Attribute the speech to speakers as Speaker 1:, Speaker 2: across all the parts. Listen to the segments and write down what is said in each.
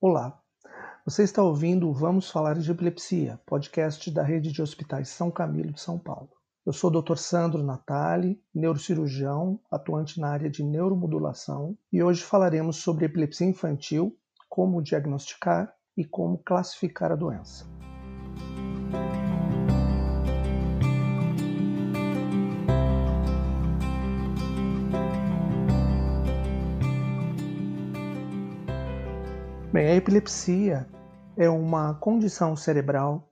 Speaker 1: Olá, você está ouvindo o Vamos Falar de Epilepsia, podcast da Rede de Hospitais São Camilo de São Paulo. Eu sou o Dr. Sandro Natali, neurocirurgião, atuante na área de neuromodulação, e hoje falaremos sobre epilepsia infantil, como diagnosticar e como classificar a doença. Bem, a epilepsia é uma condição cerebral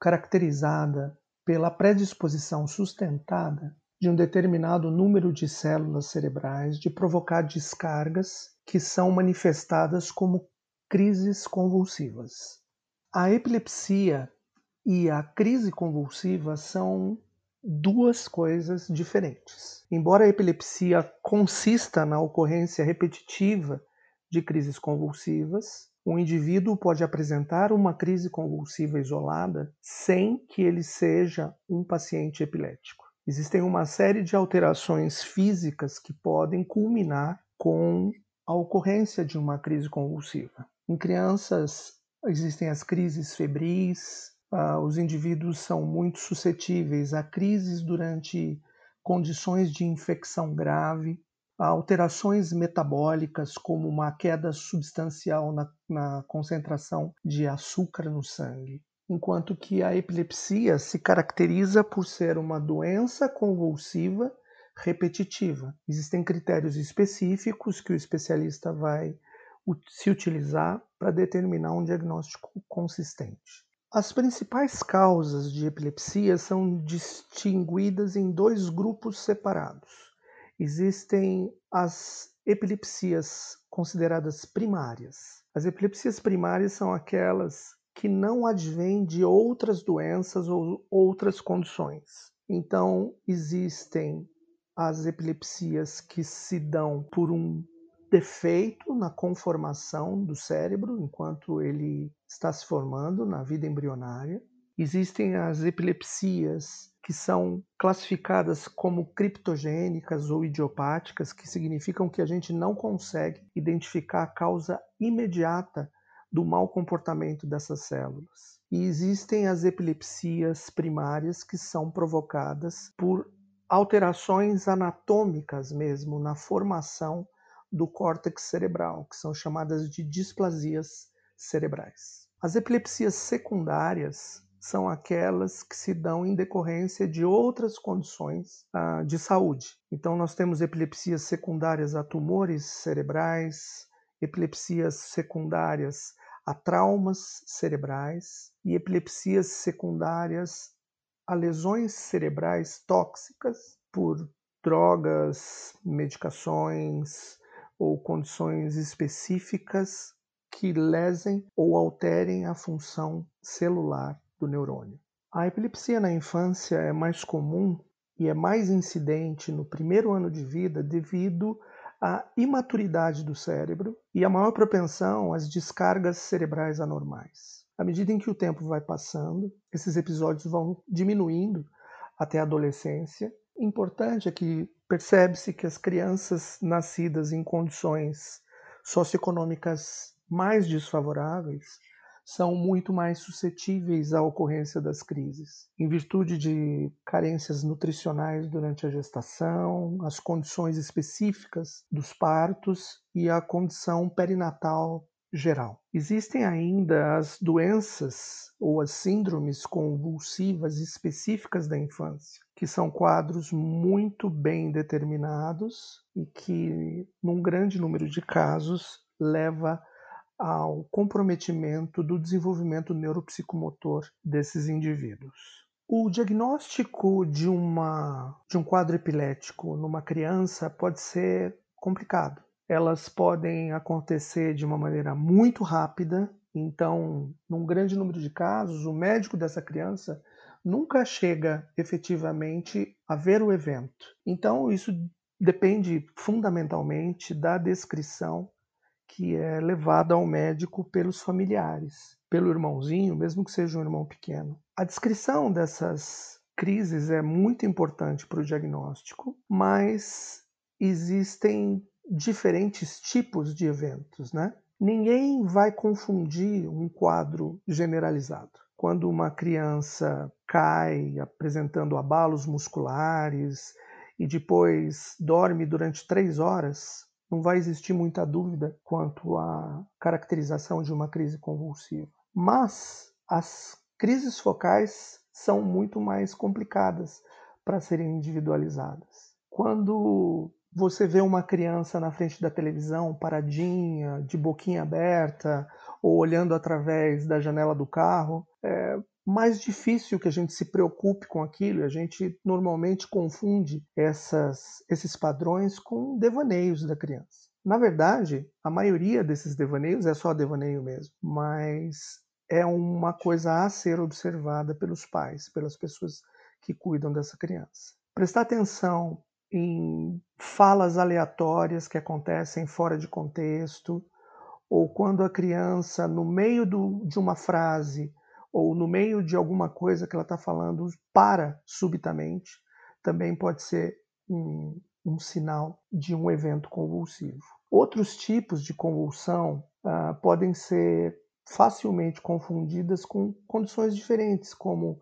Speaker 1: caracterizada pela predisposição sustentada de um determinado número de células cerebrais de provocar descargas que são manifestadas como crises convulsivas. A epilepsia e a crise convulsiva são duas coisas diferentes. Embora a epilepsia consista na ocorrência repetitiva de crises convulsivas, o indivíduo pode apresentar uma crise convulsiva isolada sem que ele seja um paciente epilético. Existem uma série de alterações físicas que podem culminar com a ocorrência de uma crise convulsiva. Em crianças, existem as crises febris, ah, os indivíduos são muito suscetíveis a crises durante condições de infecção grave, alterações metabólicas, como uma queda substancial na, na concentração de açúcar no sangue, enquanto que a epilepsia se caracteriza por ser uma doença convulsiva repetitiva. Existem critérios específicos que o especialista vai se utilizar para determinar um diagnóstico consistente. As principais causas de epilepsia são distinguidas em dois grupos separados existem as epilepsias consideradas primárias. As epilepsias primárias são aquelas que não advêm de outras doenças ou outras condições. Então, existem as epilepsias que se dão por um defeito na conformação do cérebro enquanto ele está se formando na vida embrionária. Existem as epilepsias que são classificadas como criptogênicas ou idiopáticas, que significam que a gente não consegue identificar a causa imediata do mau comportamento dessas células. E existem as epilepsias primárias que são provocadas por alterações anatômicas mesmo na formação do córtex cerebral, que são chamadas de displasias cerebrais. As epilepsias secundárias são aquelas que se dão em decorrência de outras condições ah, de saúde. Então, nós temos epilepsias secundárias a tumores cerebrais, epilepsias secundárias a traumas cerebrais e epilepsias secundárias a lesões cerebrais tóxicas por drogas, medicações ou condições específicas que lesem ou alterem a função celular do neurônio. A epilepsia na infância é mais comum e é mais incidente no primeiro ano de vida devido à imaturidade do cérebro e à maior propensão às descargas cerebrais anormais. À medida em que o tempo vai passando, esses episódios vão diminuindo até a adolescência. Importante é que percebe-se que as crianças nascidas em condições socioeconômicas mais desfavoráveis são muito mais suscetíveis à ocorrência das crises, em virtude de carências nutricionais durante a gestação, as condições específicas dos partos e a condição perinatal geral. Existem ainda as doenças ou as síndromes convulsivas específicas da infância, que são quadros muito bem determinados e que, num grande número de casos, leva ao comprometimento do desenvolvimento neuropsicomotor desses indivíduos. O diagnóstico de, uma, de um quadro epilético numa criança pode ser complicado. Elas podem acontecer de uma maneira muito rápida, então, num grande número de casos, o médico dessa criança nunca chega efetivamente a ver o evento. Então, isso depende fundamentalmente da descrição que é levada ao médico pelos familiares, pelo irmãozinho, mesmo que seja um irmão pequeno. A descrição dessas crises é muito importante para o diagnóstico, mas existem diferentes tipos de eventos, né? Ninguém vai confundir um quadro generalizado. Quando uma criança cai apresentando abalos musculares e depois dorme durante três horas, não vai existir muita dúvida quanto à caracterização de uma crise convulsiva. Mas as crises focais são muito mais complicadas para serem individualizadas. Quando você vê uma criança na frente da televisão, paradinha, de boquinha aberta, ou olhando através da janela do carro, é mais difícil que a gente se preocupe com aquilo. A gente normalmente confunde essas, esses padrões com devaneios da criança. Na verdade, a maioria desses devaneios é só devaneio mesmo, mas é uma coisa a ser observada pelos pais, pelas pessoas que cuidam dessa criança. Prestar atenção em falas aleatórias que acontecem fora de contexto, ou quando a criança, no meio do, de uma frase ou no meio de alguma coisa que ela está falando, para subitamente, também pode ser um, um, sinal de um evento convulsivo. Outros tipos de convulsão uh, podem ser facilmente confundidas com condições diferentes, como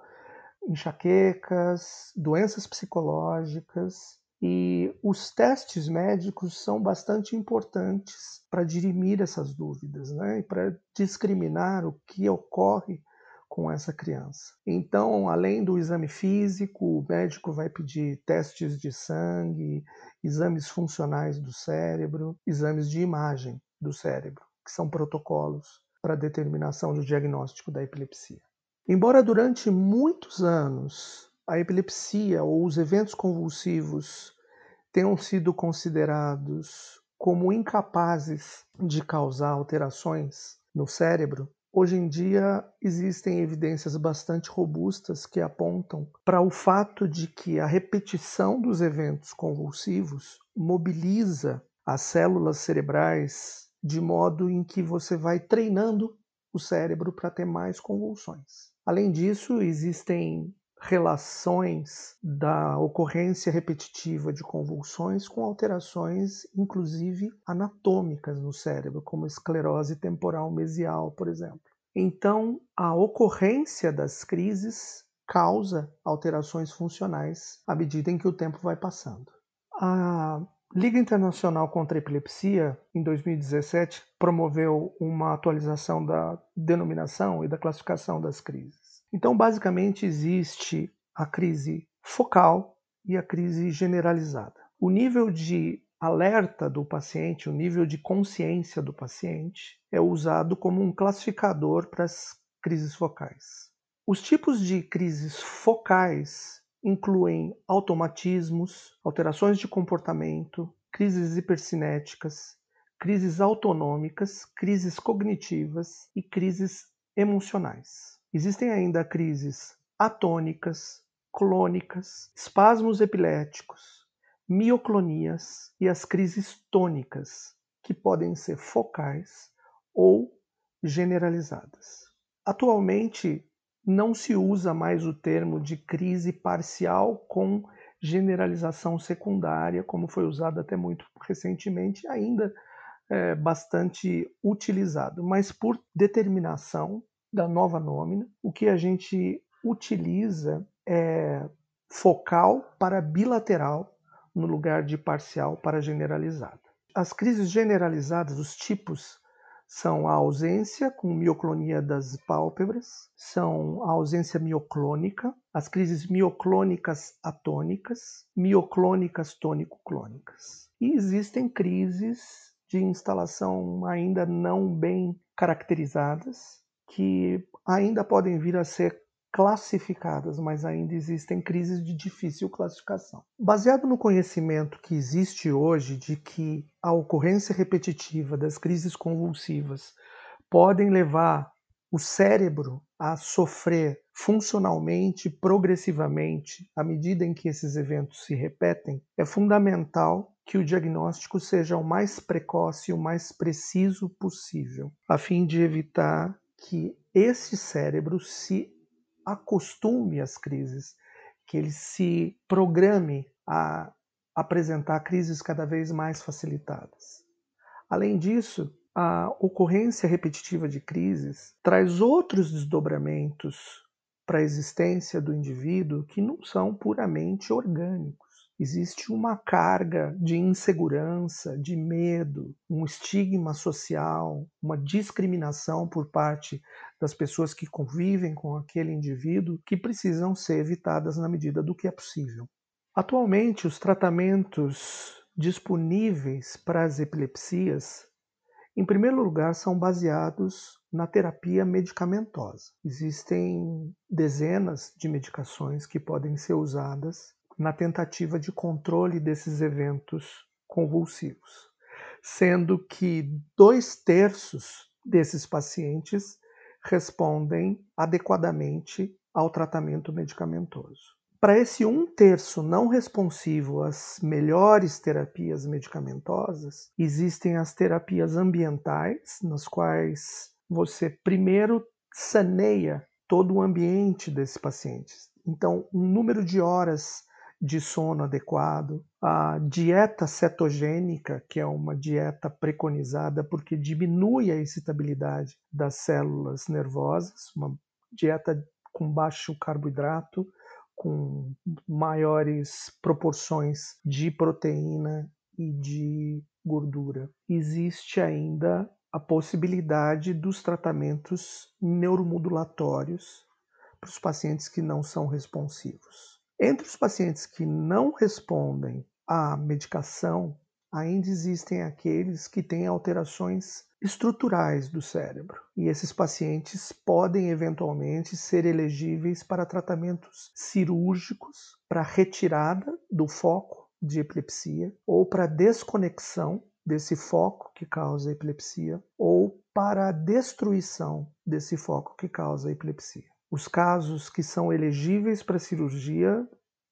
Speaker 1: enxaquecas, doenças psicológicas, e os testes médicos são bastante importantes para dirimir essas dúvidas né? e para discriminar o que ocorre com essa criança. Então, além do exame físico, o médico vai pedir testes de sangue, exames funcionais do cérebro, exames de imagem do cérebro, que são protocolos para determinação do diagnóstico da epilepsia. Embora durante muitos anos a epilepsia ou os eventos convulsivos tenham sido considerados como incapazes de causar alterações no cérebro, hoje em dia existem evidências bastante robustas que apontam para o fato de que a repetição dos eventos convulsivos mobiliza as células cerebrais de modo em que você vai treinando o cérebro para ter mais convulsões. Além disso, existem relações da ocorrência repetitiva de convulsões com alterações, inclusive anatômicas no cérebro, como esclerose temporal mesial, por exemplo. Então, a ocorrência das crises causa alterações funcionais à medida em que o tempo vai passando. A Liga Internacional contra a Epilepsia, em 2017, promoveu uma atualização da denominação e da classificação das crises. Então, basicamente, existe a crise focal e a crise generalizada. O nível de alerta do paciente, o nível de consciência do paciente, é usado como um classificador para as crises focais. Os tipos de crises focais incluem automatismos, alterações de comportamento, crises hipercinéticas, crises autonômicas, crises cognitivas e crises emocionais. Existem ainda crises atônicas, clônicas, espasmos epiléticos, mioclonias e as crises tônicas, que podem ser focais ou generalizadas. Atualmente, não se usa mais o termo de crise parcial com generalização secundária, como foi usado até muito recentemente, ainda é bastante utilizado, mas por determinação da nova nómina, o que a gente utiliza é focal para bilateral no lugar de parcial para generalizada. As crises generalizadas, os tipos são a ausência com mioclonia das pálpebras, são a ausência mioclônica, as crises mioclônicas atônicas, mioclônicas tônico-clônicas. E existem crises de instalação ainda não bem caracterizadas, que ainda podem vir a ser classificadas, mas ainda existem crises de difícil classificação. Baseado no conhecimento que existe hoje de que a ocorrência repetitiva das crises convulsivas podem levar o cérebro a sofrer funcionalmente, progressivamente, à medida em que esses eventos se repetem, é fundamental que o diagnóstico seja o mais precoce e o mais preciso possível, a fim de evitar que esse cérebro se acostume às crises, que ele se programe a apresentar crises cada vez mais facilitadas. Além disso, a ocorrência repetitiva de crises traz outros desdobramentos para a existência do indivíduo que não são puramente orgânicos. Existe uma carga de insegurança, de medo, um estigma social, uma discriminação por parte das pessoas que convivem com aquele indivíduo que precisam ser evitadas na medida do que é possível. Atualmente, os tratamentos disponíveis para as epilepsias, em primeiro lugar, são baseados na terapia medicamentosa. Existem dezenas de medicações que podem ser usadas na tentativa de controle desses eventos convulsivos, sendo que dois terços desses pacientes respondem adequadamente ao tratamento medicamentoso. Para esse um terço não responsivo às melhores terapias medicamentosas, existem as terapias ambientais, nas quais você primeiro saneia todo o ambiente desse paciente. Então, um número de horas de sono adequado, a dieta cetogênica, que é uma dieta preconizada porque diminui a excitabilidade das células nervosas, uma dieta com baixo carboidrato, com maiores proporções de proteína e de gordura. Existe ainda a possibilidade dos tratamentos neuromodulatórios para os pacientes que não são responsivos. Entre os pacientes que não respondem à medicação, ainda existem aqueles que têm alterações estruturais do cérebro. E esses pacientes podem eventualmente ser elegíveis para tratamentos cirúrgicos para retirada do foco de epilepsia ou para desconexão desse foco que causa epilepsia ou para a destruição desse foco que causa epilepsia. Os casos que são elegíveis para cirurgia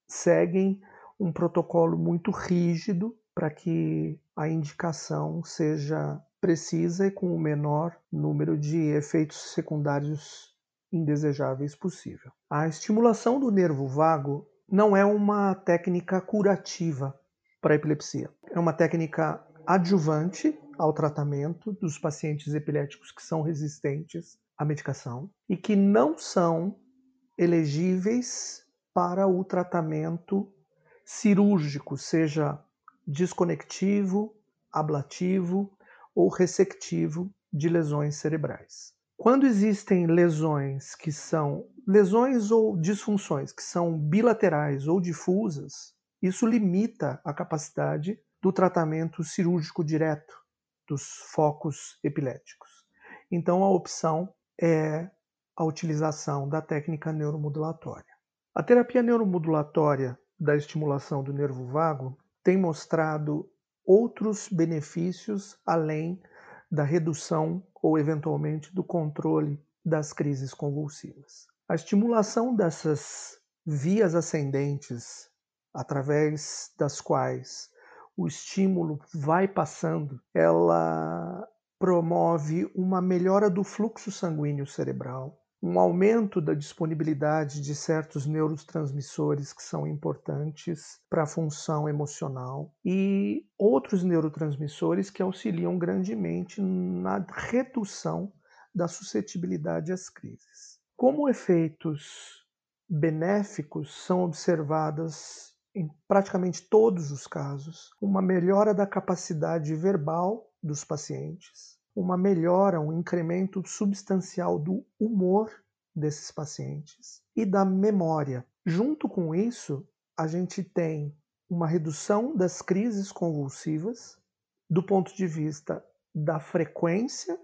Speaker 1: seguem um protocolo muito rígido para que a indicação seja precisa e com o menor número de efeitos secundários indesejáveis possível. A estimulação do nervo vago não é uma técnica curativa para a epilepsia. É uma técnica adjuvante ao tratamento dos pacientes epiléticos que são resistentes a medicação e que não são elegíveis para o tratamento cirúrgico, seja desconectivo, ablativo ou ressectivo de lesões cerebrais. Quando existem lesões que são lesões ou disfunções que são bilaterais ou difusas, isso limita a capacidade do tratamento cirúrgico direto dos focos epiléticos. Então a opção é a utilização da técnica neuromodulatória. A terapia neuromodulatória da estimulação do nervo vago tem mostrado outros benefícios além da redução ou eventualmente do controle das crises convulsivas. A estimulação dessas vias ascendentes através das quais o estímulo vai passando, ela promove uma melhora do fluxo sanguíneo cerebral, um aumento da disponibilidade de certos neurotransmissores que são importantes para a função emocional e outros neurotransmissores que auxiliam grandemente na redução da suscetibilidade às crises. Como efeitos benéficos são observadas em praticamente todos os casos uma melhora da capacidade verbal dos pacientes, uma melhora, um incremento substancial do humor desses pacientes e da memória. Junto com isso, a gente tem uma redução das crises convulsivas do ponto de vista da frequência,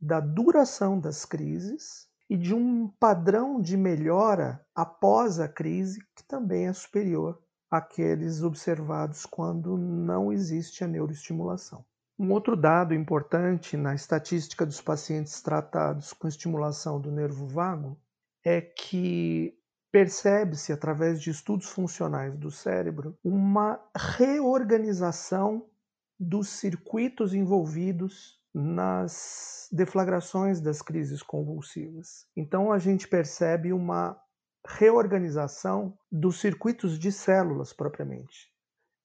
Speaker 1: da duração das crises e de um padrão de melhora após a crise que também é superior àqueles observados quando não existe a neuroestimulação. Um outro dado importante na estatística dos pacientes tratados com estimulação do nervo vago é que percebe-se, através de estudos funcionais do cérebro, uma reorganização dos circuitos envolvidos nas deflagrações das crises convulsivas. Então a gente percebe uma reorganização dos circuitos de células propriamente.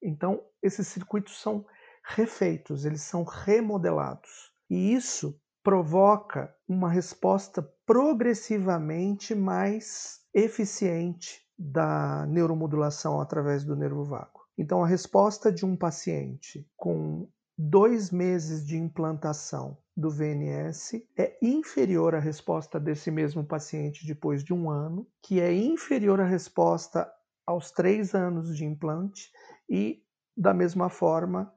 Speaker 1: Então esses circuitos são refeitos, eles são remodelados. E isso provoca uma resposta progressivamente mais eficiente da neuromodulação através do nervo vago. Então, a resposta de um paciente com dois meses de implantação do VNS é inferior à resposta desse mesmo paciente depois de um ano, que é inferior à resposta aos três anos de implante e, da mesma forma,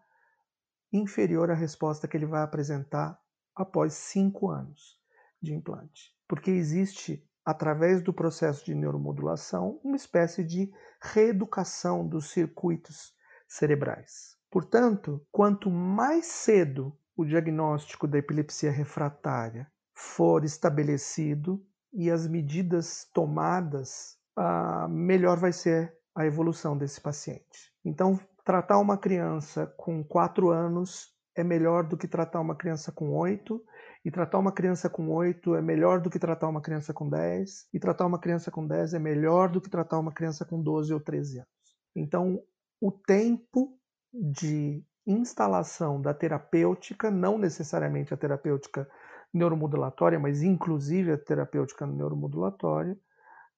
Speaker 1: inferior à resposta que ele vai apresentar após cinco anos de implante. Porque existe, através do processo de neuromodulação, uma espécie de reeducação dos circuitos cerebrais. Portanto, quanto mais cedo o diagnóstico da epilepsia refratária for estabelecido e as medidas tomadas, ah, melhor vai ser a evolução desse paciente. Então, tratar uma criança com 4 anos é melhor do que tratar uma criança com 8, e tratar uma criança com 8 é melhor do que tratar uma criança com 10, e tratar uma criança com 10 é melhor do que tratar uma criança com 12 ou 13 anos. Então, o tempo de instalação da terapêutica, não necessariamente a terapêutica neuromodulatória, mas inclusive a terapêutica neuromodulatória,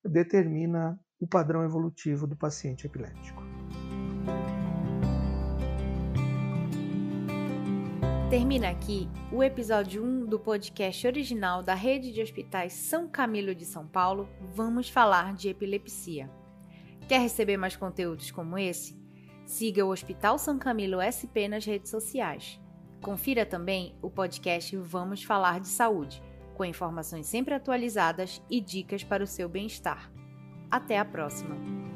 Speaker 1: determina o padrão evolutivo do paciente epilético.
Speaker 2: Termina aqui o episódio 1 do podcast original da Rede de Hospitais São Camilo de São Paulo. Vamos falar de epilepsia. Quer receber mais conteúdos como esse? Siga o Hospital São Camilo SP nas redes sociais. Confira também o podcast Vamos Falar de Saúde, com informações sempre atualizadas e dicas para o seu bem-estar. Até a próxima!